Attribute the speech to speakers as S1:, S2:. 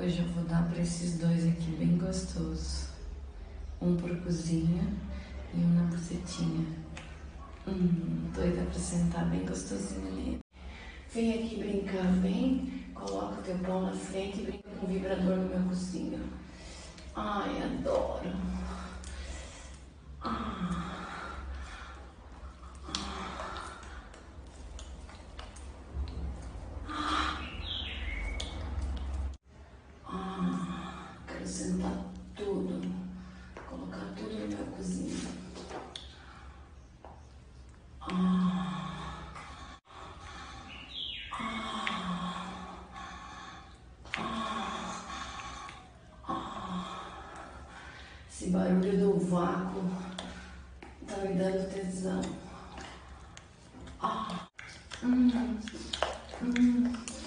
S1: Hoje eu vou dar para esses dois aqui bem gostoso. Um por cozinha e um na bucetinha. Hum, doida pra sentar bem gostosinho ali. Vem aqui brincar, vem. Coloca o teu pau na frente e brinca com o vibrador no meu cozinho. Ai, adoro. Ah. Sentar tudo, colocar tudo cozinho. Ah. Esse barulho do vácuo tá me dando tesão. Ah. Hum. Hum.